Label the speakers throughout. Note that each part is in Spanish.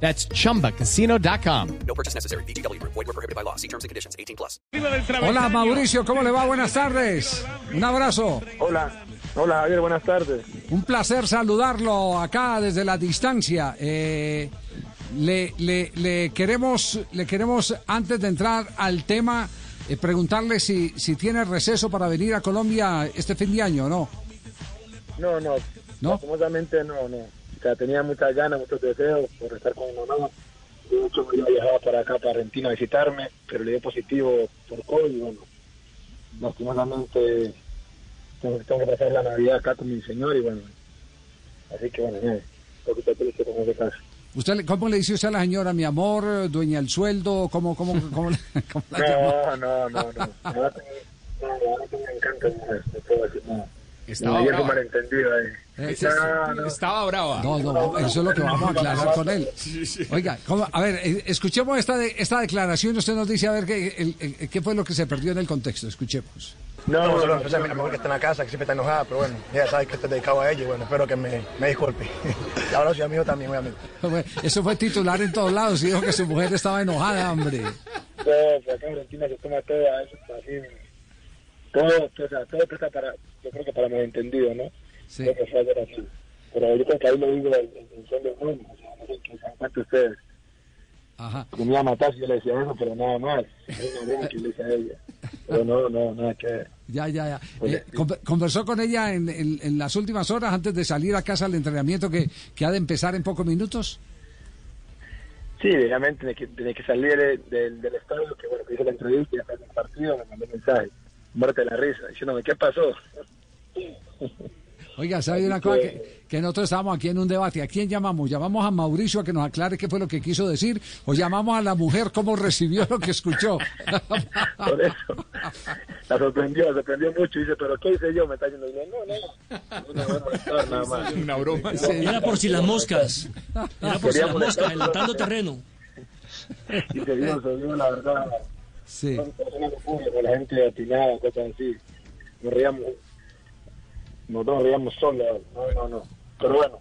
Speaker 1: That's chumbacasino.com.
Speaker 2: No purchase necessary. BGW. Void were prohibited by law. See terms and conditions. 18 plus.
Speaker 3: Hola Mauricio, ¿cómo le va? Buenas tardes. Un abrazo.
Speaker 4: Hola, hola Javier, buenas tardes.
Speaker 3: Un placer saludarlo acá desde la distancia. Eh, le, le- le queremos, le queremos, antes de entrar al tema, eh, preguntarle si, si tiene receso para venir a Colombia este fin de año o no.
Speaker 4: No, no,
Speaker 3: ¿No?
Speaker 4: lastimosamente no, no. O sea, tenía muchas ganas, muchos deseos por estar con mi mamá. De hecho, yo viajaba para acá, para Argentina a visitarme, pero le dio positivo por COVID y bueno, lastimosamente tengo, tengo que pasar la Navidad acá con mi señor y bueno, así que bueno, un poquito triste con ese caso.
Speaker 3: ¿Usted, ¿Cómo le dice usted a la señora, mi amor, dueña del sueldo? ¿Cómo, cómo, cómo, cómo la?
Speaker 4: No, no, no, no. No, me encanta, no, no.
Speaker 5: Estaba
Speaker 4: No,
Speaker 5: brava.
Speaker 4: malentendido ahí.
Speaker 3: Eh,
Speaker 4: No, no.
Speaker 5: Estaba brava.
Speaker 3: No, no, eso es lo que vamos a aclarar con él. Oiga, ¿cómo? a ver, eh, escuchemos esta, de- esta declaración y usted nos dice a ver qué, el- el- qué fue lo que se perdió en el contexto. Escuchemos.
Speaker 4: No,
Speaker 6: No,
Speaker 4: no, no,
Speaker 6: empecé a que está en la casa, que siempre está enojada, pero bueno, ella sabe que estoy dedicado a ella y bueno, espero que me, me disculpe. Y ahora sí, amigo también, obviamente.
Speaker 3: Bueno, Eso fue titular en todos lados y dijo que su mujer estaba enojada, hombre.
Speaker 4: todo, pues acá en Argentina se toma todo a eso, así, todo, o sea, todo presta para, yo creo que para malentendido, ¿no?
Speaker 3: Sí.
Speaker 4: Creo que fue así. Pero yo creo que ahí lo digo en, en son de mundo, o sea, no sé qué se cuenta ustedes.
Speaker 3: Ajá.
Speaker 4: Que me iba a matar si yo le decía eso, pero nada más. Que le decía a ella. Pero no, no, nada que ver.
Speaker 3: Ya, ya, ya. Eh, con- conversó con ella en, en- en las últimas horas antes de salir a casa al entrenamiento que, que ha de empezar en pocos minutos.
Speaker 4: Sí, obviamente tenía que, salir de- del, del estadio, que bueno, que hice la entrevista y después del partido me mandó mensaje, muerte de la risa, diciéndome, ¿qué pasó?
Speaker 3: Oiga, ¿sabe una cosa? Que, que nosotros estábamos aquí en un debate. ¿A quién llamamos? ¿Llamamos a Mauricio a que nos aclare qué fue lo que quiso decir? ¿O llamamos a la mujer cómo recibió lo que escuchó?
Speaker 4: Por eso. La sorprendió, la sorprendió mucho. Y dice, ¿pero qué hice yo? Me está diciendo, no, no. Una buena molestar, nada más.
Speaker 5: Una broma.
Speaker 7: Era por si las moscas. Era por si las moscas, adelantando terreno.
Speaker 4: Y se vio, la verdad.
Speaker 3: Sí.
Speaker 4: Son personas locura, con la gente atinada, cosas así. Nos reíamos, nosotros nos reíamos solos. No, no, no. Pero bueno,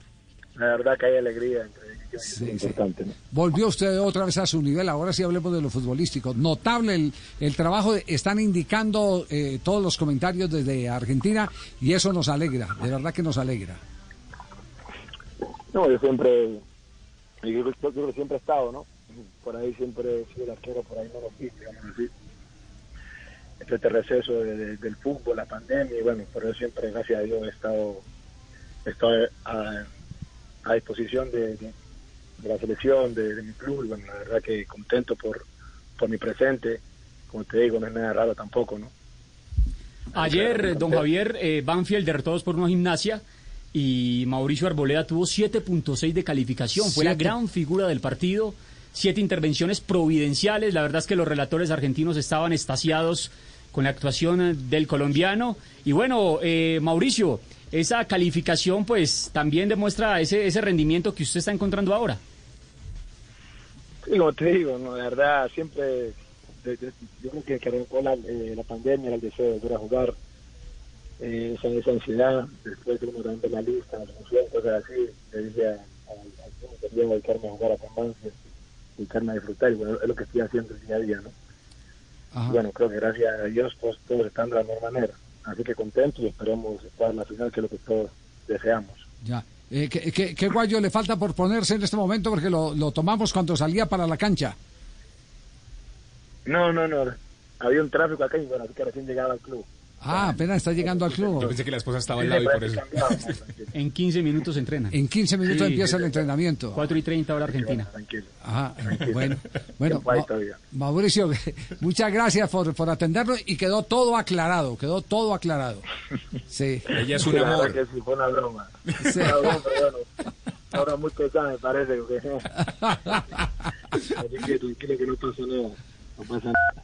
Speaker 4: la verdad que hay alegría entre
Speaker 3: Sí,
Speaker 4: importante, ¿no?
Speaker 3: Volvió usted otra vez a su nivel. Ahora sí hablemos de lo futbolístico. Notable el, el trabajo. de- están indicando eh, todos los comentarios desde Argentina y eso nos alegra. De verdad que nos alegra.
Speaker 4: No, yo siempre, yo yo creo que siempre he estado, ¿no? Por ahí siempre he sido el arquero, por ahí no lo fui, digamos así. Este, este receso de- de- del fútbol, la pandemia, y bueno, por eso siempre, gracias a Dios, he estado, he estado a, a disposición de, de- de la selección, de, de mi club, y bueno, la verdad que contento por, por mi presente. Como te digo, no es nada raro tampoco, ¿no?
Speaker 7: Ayer, don Javier, eh, Banfield derrotó dos por una gimnasia y Mauricio Arboleda tuvo 7.6 de calificación. Fue la gran figura del partido. Siete intervenciones providenciales. La verdad es que los relatores argentinos estaban estasiados con la actuación del colombiano. Y bueno, eh, Mauricio, esa calificación pues también demuestra ese, ese rendimiento que usted está encontrando ahora.
Speaker 4: Como te digo, la verdad, siempre, yo creo que, arrancó la, eh, la pandemia, era el deseo de volver a jugar, eh, esa, esa ansiedad, después de también la lista, la función, cosas así, le dije a, a, a dedicarme a jugar a Cambancia, dedicarme a disfrutar, y bueno, es lo que estoy haciendo el día a día, ¿no?
Speaker 3: Ajá.
Speaker 4: Bueno, creo que gracias a Dios, pues todos están de la mejor manera, así que contento y esperemos estar en la final, que es lo que todos deseamos.
Speaker 3: Ya. Eh, ¿qué, qué, qué guayo le falta por ponerse en este momento? Porque lo, lo tomamos cuando salía para la cancha.
Speaker 4: No, no, no, había un tráfico acá y bueno, así que recién llegaba al club.
Speaker 3: Ah, apenas está llegando al
Speaker 5: Yo
Speaker 3: club.
Speaker 5: pensé que la esposa estaba al lado y por eso.
Speaker 7: En 15 minutos entrena.
Speaker 3: En 15 minutos
Speaker 7: Sí,
Speaker 3: empieza el entrenamiento.
Speaker 7: 4 y 30 hora Argentina.
Speaker 4: Tranquilo.
Speaker 3: Ajá, bueno, bueno
Speaker 4: hay
Speaker 3: Ma-. Mauricio, muchas gracias por, por atendernos y quedó todo aclarado, quedó todo aclarado. Sí,
Speaker 5: Ella es un amor.
Speaker 4: que sí, fue una broma.
Speaker 3: Sí.
Speaker 4: Una broma, pero bueno. Ahora muy pesada me parece. Porque... Así que tranquilo que no pasa nada. No pasa nada.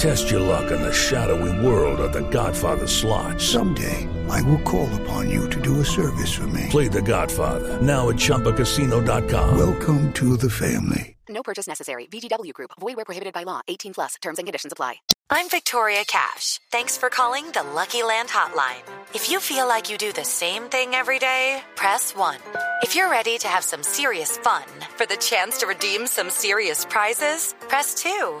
Speaker 5: Test your luck in the shadowy world of The Godfather slot.
Speaker 8: Someday, I will call upon you to do a service for me.
Speaker 5: Play The Godfather now at ChumbaCasino.com.
Speaker 8: Welcome to the family.
Speaker 9: No purchase necessary. VGW Group. Void where prohibited by law. 18 plus. Terms and conditions apply.
Speaker 10: I'm Victoria Cash. Thanks for calling the Lucky Land Hotline. If you feel like you do the same thing every day, press 1. If you're ready to have some serious fun for the chance to redeem some serious prizes, press 2.